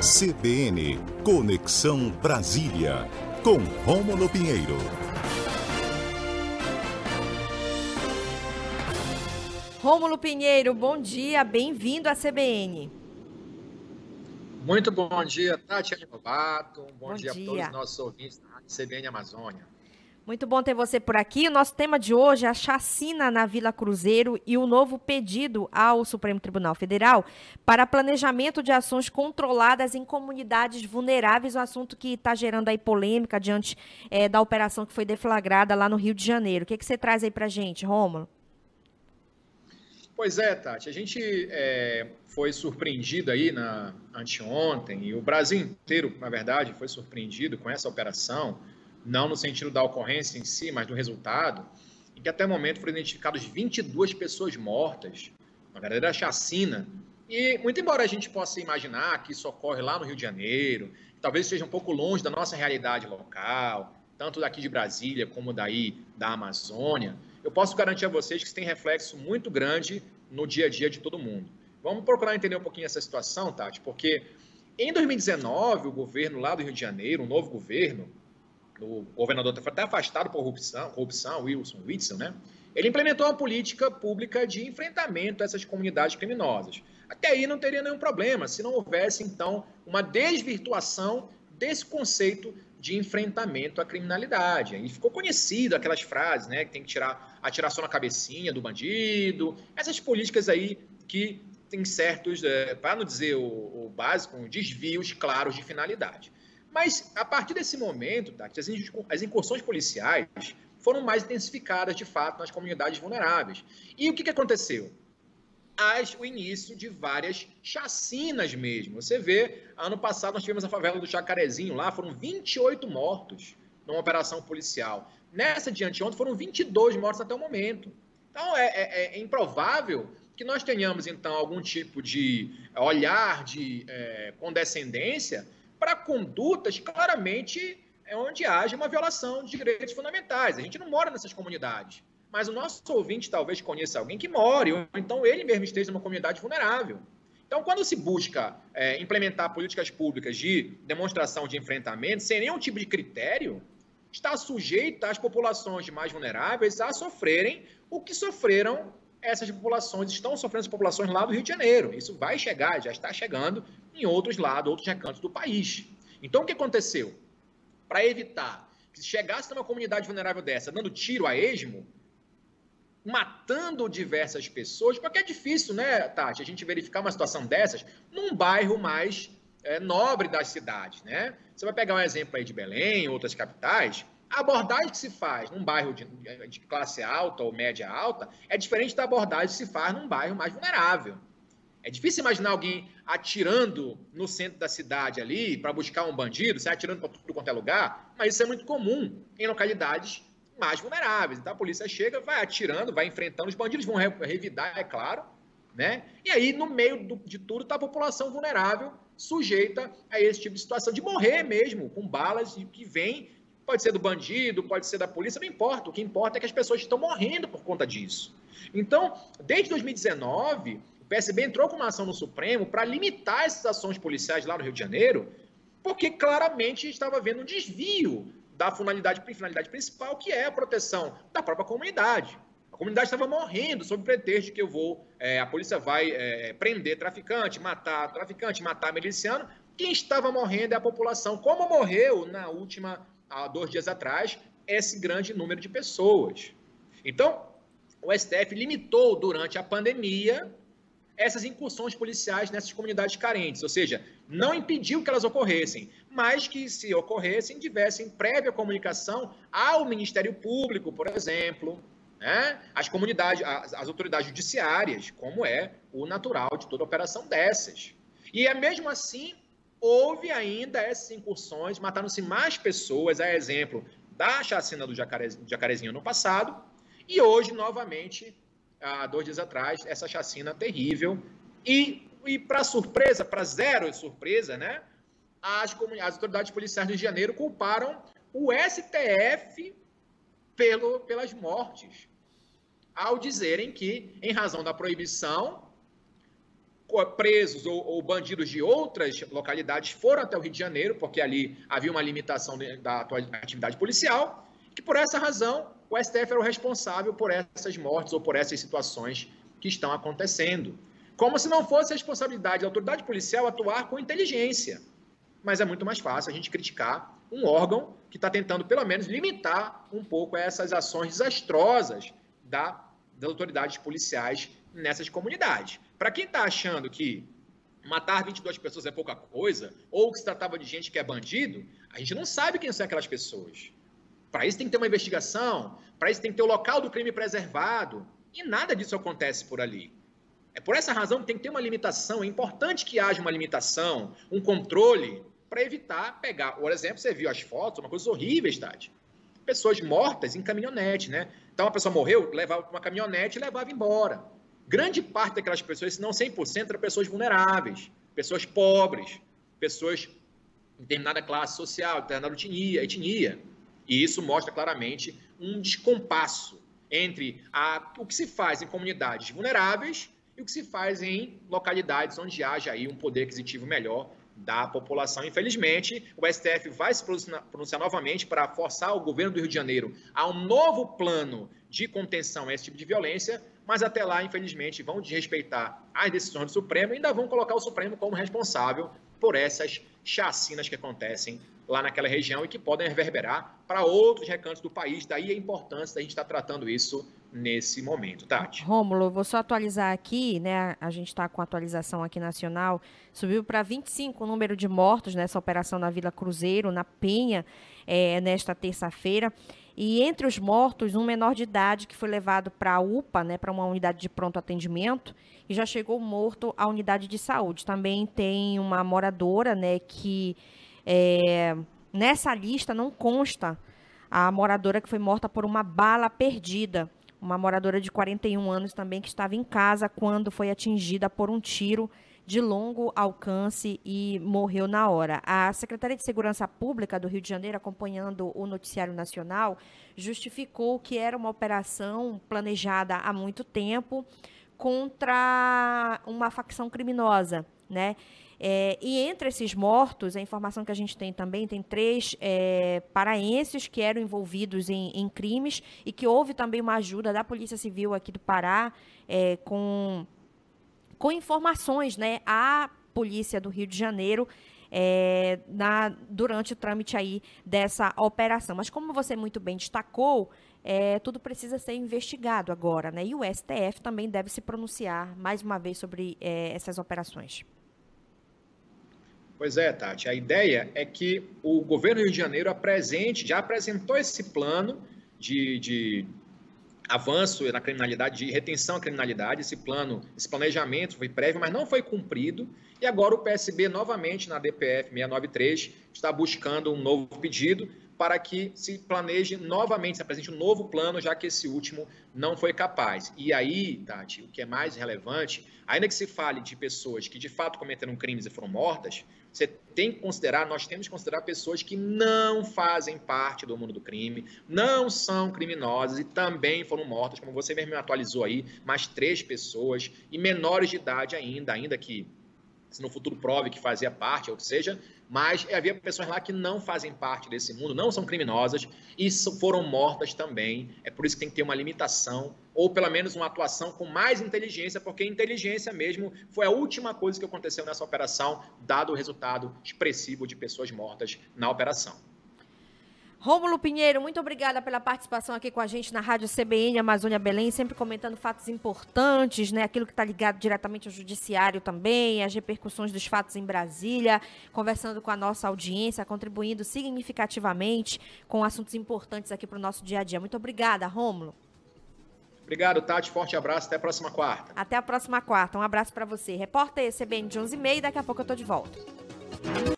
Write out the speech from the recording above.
CBN Conexão Brasília, com Rômulo Pinheiro. Rômulo Pinheiro, bom dia, bem-vindo à CBN. Muito bom dia, Tatiana Lobato. Um bom, bom dia, dia a todos os nossos ouvintes da CBN Amazônia. Muito bom ter você por aqui. O nosso tema de hoje é a chacina na Vila Cruzeiro e o novo pedido ao Supremo Tribunal Federal para planejamento de ações controladas em comunidades vulneráveis, um assunto que está gerando aí polêmica diante é, da operação que foi deflagrada lá no Rio de Janeiro. O que, que você traz aí para gente, Rômulo? Pois é, Tati, a gente é, foi surpreendido aí na anteontem, e o Brasil inteiro, na verdade, foi surpreendido com essa operação, não no sentido da ocorrência em si, mas do resultado, em que até o momento foram identificadas 22 pessoas mortas, uma verdadeira chacina. E, muito embora a gente possa imaginar que isso ocorre lá no Rio de Janeiro, talvez seja um pouco longe da nossa realidade local, tanto daqui de Brasília como daí da Amazônia, eu posso garantir a vocês que isso tem reflexo muito grande no dia a dia de todo mundo. Vamos procurar entender um pouquinho essa situação, Tati, porque em 2019, o governo lá do Rio de Janeiro, um novo governo, o governador foi até afastado por corrupção, corrupção Wilson Whitson, né? Ele implementou uma política pública de enfrentamento a essas comunidades criminosas. Até aí não teria nenhum problema se não houvesse, então, uma desvirtuação desse conceito de enfrentamento à criminalidade. E ficou conhecido aquelas frases, né, que tem que tirar atirar só na cabecinha do bandido, essas políticas aí que tem certos, é, para não dizer o, o, básico, desvios claros de finalidade. Mas a partir desse momento, Tati, as, incursões policiais foram mais intensificadas de fato nas comunidades vulneráveis. E o que, que aconteceu? as, o início de várias chacinas mesmo. Você vê, ano passado nós tivemos a favela do Chacarezinho lá, foram 28 mortos numa operação policial. Nessa de anteontem foram 22 mortos até o momento. Então é, é, é improvável que nós tenhamos então algum tipo de olhar de é, condescendência para condutas claramente é onde haja uma violação de direitos fundamentais. A gente não mora nessas comunidades mas o nosso ouvinte talvez conheça alguém que more, ou então ele mesmo esteja numa comunidade vulnerável. Então, quando se busca é, implementar políticas públicas de demonstração de enfrentamento, sem nenhum tipo de critério, está sujeita as populações mais vulneráveis a sofrerem o que sofreram essas populações, estão sofrendo as populações lá do Rio de Janeiro. Isso vai chegar, já está chegando em outros lados, outros recantos do país. Então, o que aconteceu? Para evitar que chegasse numa comunidade vulnerável dessa, dando tiro a esmo, matando diversas pessoas, porque é difícil, né, Tati, a gente verificar uma situação dessas num bairro mais é, nobre das cidades, né? Você vai pegar um exemplo aí de Belém, outras capitais, a abordagem que se faz num bairro de, de classe alta ou média alta é diferente da abordagem que se faz num bairro mais vulnerável. É difícil imaginar alguém atirando no centro da cidade ali para buscar um bandido, sai atirando para tudo quanto é lugar, mas isso é muito comum em localidades mais vulneráveis. Então a polícia chega, vai atirando, vai enfrentando, os bandidos vão revidar, é claro, né? E aí, no meio do, de tudo, está a população vulnerável, sujeita a esse tipo de situação, de morrer mesmo, com balas que vêm, pode ser do bandido, pode ser da polícia, não importa. O que importa é que as pessoas estão morrendo por conta disso. Então, desde 2019, o PSB entrou com uma ação no Supremo para limitar essas ações policiais lá no Rio de Janeiro, porque claramente estava havendo um desvio da finalidade, finalidade principal, que é a proteção da própria comunidade. A comunidade estava morrendo sob pretexto de que eu vou, é, a polícia vai é, prender traficante, matar traficante, matar miliciano. Quem estava morrendo é a população, como morreu na última, há dois dias atrás, esse grande número de pessoas. Então, o STF limitou durante a pandemia essas incursões policiais nessas comunidades carentes, ou seja, não impediu que elas ocorressem, mas que, se ocorressem, tivessem prévia comunicação ao Ministério Público, por exemplo, né? as comunidades, as, as autoridades judiciárias, como é o natural de toda operação dessas. E é mesmo assim, houve ainda essas incursões, mataram-se mais pessoas, a exemplo da chacina do Jacarezinho no passado, e hoje, novamente, há dois dias atrás, essa chacina terrível. E, e para surpresa, para zero surpresa, né? As, as autoridades policiais do Rio de Janeiro culparam o STF pelo, pelas mortes, ao dizerem que, em razão da proibição, presos ou, ou, bandidos de outras localidades foram até o Rio de Janeiro, porque ali havia uma limitação da atividade policial, que por essa razão o STF era o responsável por essas mortes ou por essas situações que estão acontecendo. Como se não fosse a responsabilidade da autoridade policial atuar com inteligência. Mas é muito mais fácil a gente criticar um órgão que está tentando, pelo menos, limitar um pouco essas ações desastrosas da, das autoridades policiais nessas comunidades. Para quem está achando que matar 22 pessoas é pouca coisa, ou que se tratava de gente que é bandido, a gente não sabe quem são aquelas pessoas. Para isso tem que ter uma investigação, para isso tem que ter o local do crime preservado, e nada disso acontece por ali. É por essa razão que tem que ter uma limitação, é importante que haja uma limitação, um controle, para evitar pegar. Por exemplo, você viu as fotos, uma coisa horrível, Tati. Pessoas mortas em caminhonete, né? Então a pessoa morreu, levava uma caminhonete e levava embora. Grande parte daquelas pessoas, se não 100%, eram pessoas vulneráveis, pessoas pobres, pessoas de determinada classe social, determinada etnia, etnia. E isso mostra claramente um descompasso entre a, o que se faz em comunidades vulneráveis e o que se faz em localidades onde haja aí um poder aquisitivo melhor da população. Infelizmente, o STF vai se pronunciar, novamente para forçar o governo do Rio de Janeiro a um novo plano de contenção a esse tipo de violência, mas até lá, infelizmente, vão desrespeitar as decisões do Supremo e ainda vão colocar o Supremo como responsável por essas chacinas que acontecem lá naquela região e que podem reverberar para outros recantos do país. Daí a importância da gente estar tratando isso nesse momento, Tati. Rômulo, vou só atualizar aqui, né? A gente está com atualização aqui nacional. Subiu para 25 o número de mortos nessa operação na Vila Cruzeiro, na Penha, é, nesta terça-feira. E entre os mortos, um menor de idade que foi levado para a UPA, né, para uma unidade de pronto atendimento, e já chegou morto à unidade de saúde. Também tem uma moradora, né, que é, nessa lista não consta a moradora que foi morta por uma bala perdida. Uma moradora de 41 anos também que estava em casa quando foi atingida por um tiro de longo alcance e morreu na hora. A Secretaria de Segurança Pública do Rio de Janeiro, acompanhando o noticiário nacional, justificou que era uma operação planejada há muito tempo contra uma facção criminosa, né? É, e entre esses mortos, a informação que a gente tem também, tem três é, paraenses que eram envolvidos em, em, crimes e que houve também uma ajuda da Polícia Civil aqui do Pará é, com, com informações né, à Polícia do Rio de Janeiro é, na, durante o trâmite aí dessa operação. Mas como você muito bem destacou, é, tudo precisa ser investigado agora, né? E o STF também deve se pronunciar mais uma vez sobre é, essas operações. Pois é, Tati. A ideia é que o governo do Rio de Janeiro apresente, já apresentou esse plano de, de avanço na criminalidade, de retenção à criminalidade. Esse plano, esse planejamento foi prévio, mas não foi cumprido. E agora o PSB, novamente na DPF 693, está buscando um novo pedido para que se planeje novamente, se apresente um novo plano, já que esse último não foi capaz. E aí, Tati, o que é mais relevante, ainda que se fale de pessoas que de fato cometeram crimes e foram mortas, você tem que considerar, nós temos que considerar pessoas que não fazem parte do mundo do crime, não são criminosas e também foram mortas, como você mesmo atualizou aí, mais três pessoas e menores de idade ainda, ainda que se no futuro prove que fazia parte, ou que seja, mas havia pessoas lá que não fazem parte desse mundo, não são criminosas e foram mortas também. É por isso que tem que ter uma limitação, ou pelo menos uma atuação com mais inteligência, porque inteligência mesmo foi a última coisa que aconteceu nessa operação, dado o resultado expressivo de pessoas mortas na operação. Rômulo Pinheiro, muito obrigada pela participação aqui com a gente na Rádio CBN Amazônia Belém, sempre comentando fatos importantes, né? Aquilo que está ligado diretamente ao judiciário também, as repercussões dos fatos em Brasília, conversando com a nossa audiência, contribuindo significativamente com assuntos importantes aqui para o nosso dia a dia. Muito obrigada, Rômulo. Obrigado, Tati. Forte abraço. Até a próxima quarta. Até a próxima quarta. Um abraço para você. Repórter CBN de 11h30. Daqui a pouco eu estou de volta.